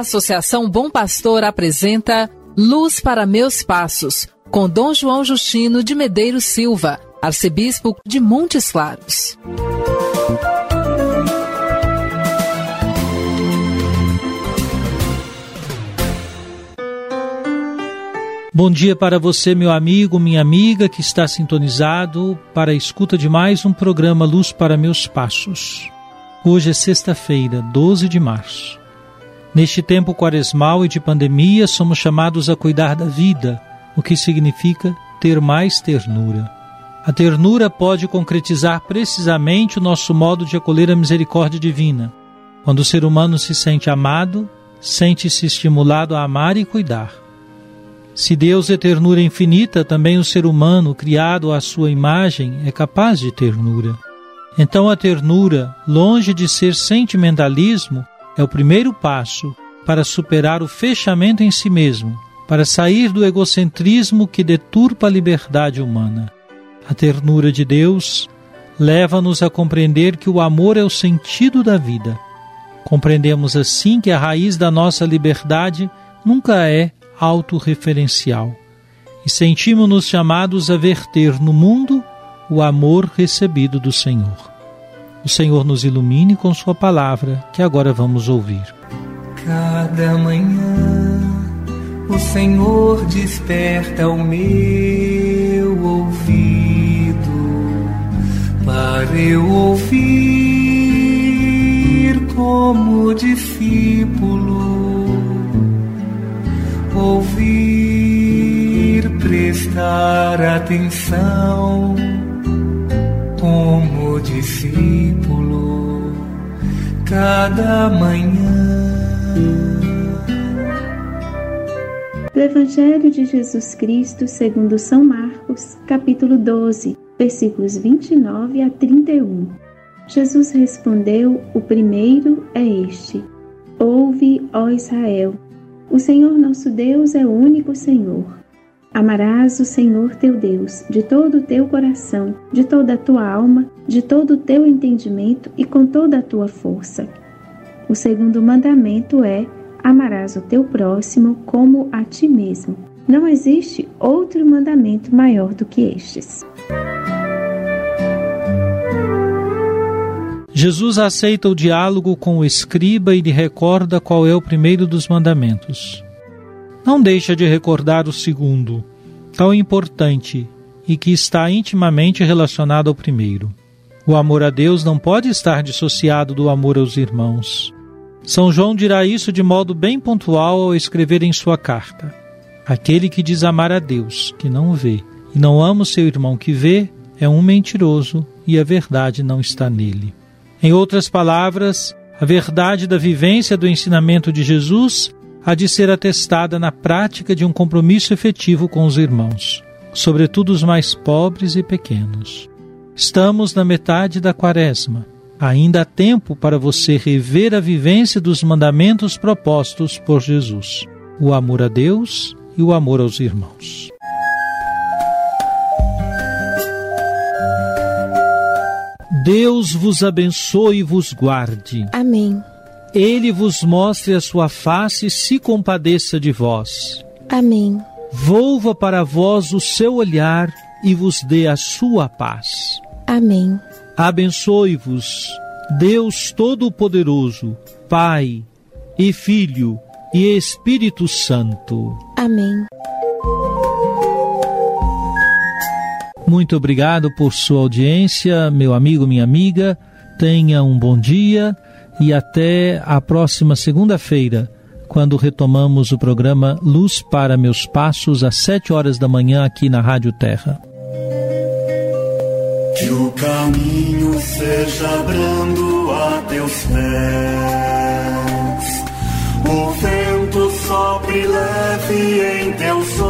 Associação Bom Pastor apresenta Luz para Meus Passos, com Dom João Justino de Medeiros Silva, arcebispo de Montes Claros. Bom dia para você, meu amigo, minha amiga que está sintonizado para a escuta de mais um programa Luz para Meus Passos. Hoje é sexta-feira, 12 de março. Neste tempo quaresmal e de pandemia, somos chamados a cuidar da vida, o que significa ter mais ternura. A ternura pode concretizar precisamente o nosso modo de acolher a misericórdia divina. Quando o ser humano se sente amado, sente-se estimulado a amar e cuidar. Se Deus é ternura infinita, também o ser humano, criado à sua imagem, é capaz de ternura. Então a ternura, longe de ser sentimentalismo, é o primeiro passo para superar o fechamento em si mesmo, para sair do egocentrismo que deturpa a liberdade humana. A ternura de Deus leva-nos a compreender que o amor é o sentido da vida. Compreendemos assim que a raiz da nossa liberdade nunca é autorreferencial e sentimos-nos chamados a verter no mundo o amor recebido do Senhor. O Senhor nos ilumine com Sua palavra, que agora vamos ouvir. Cada manhã o Senhor desperta o meu ouvido para eu ouvir como discípulo, ouvir, prestar atenção discípulo cada manhã. Do Evangelho de Jesus Cristo, segundo São Marcos, capítulo 12, versículos 29 a 31. Jesus respondeu: O primeiro é este: Ouve, ó Israel, o Senhor nosso Deus é o único Senhor. Amarás o Senhor teu Deus de todo o teu coração, de toda a tua alma, de todo o teu entendimento e com toda a tua força. O segundo mandamento é: amarás o teu próximo como a ti mesmo. Não existe outro mandamento maior do que estes. Jesus aceita o diálogo com o escriba e lhe recorda qual é o primeiro dos mandamentos não deixa de recordar o segundo, tão importante e que está intimamente relacionado ao primeiro. O amor a Deus não pode estar dissociado do amor aos irmãos. São João dirá isso de modo bem pontual ao escrever em sua carta. Aquele que diz amar a Deus, que não vê, e não ama o seu irmão que vê, é um mentiroso e a verdade não está nele. Em outras palavras, a verdade da vivência do ensinamento de Jesus há de ser atestada na prática de um compromisso efetivo com os irmãos, sobretudo os mais pobres e pequenos. Estamos na metade da quaresma. Ainda há tempo para você rever a vivência dos mandamentos propostos por Jesus: o amor a Deus e o amor aos irmãos. Deus vos abençoe e vos guarde. Amém ele vos mostre a sua face e se compadeça de vós. Amém. Volva para vós o seu olhar e vos dê a sua paz. Amém. Abençoe-vos, Deus Todo-Poderoso, Pai e Filho e Espírito Santo. Amém. Muito obrigado por sua audiência, meu amigo, minha amiga. Tenha um bom dia e até a próxima segunda-feira, quando retomamos o programa Luz para Meus Passos, às sete horas da manhã, aqui na Rádio Terra. Que o caminho seja brando a teus pés, o vento sopre leve em teus ombros.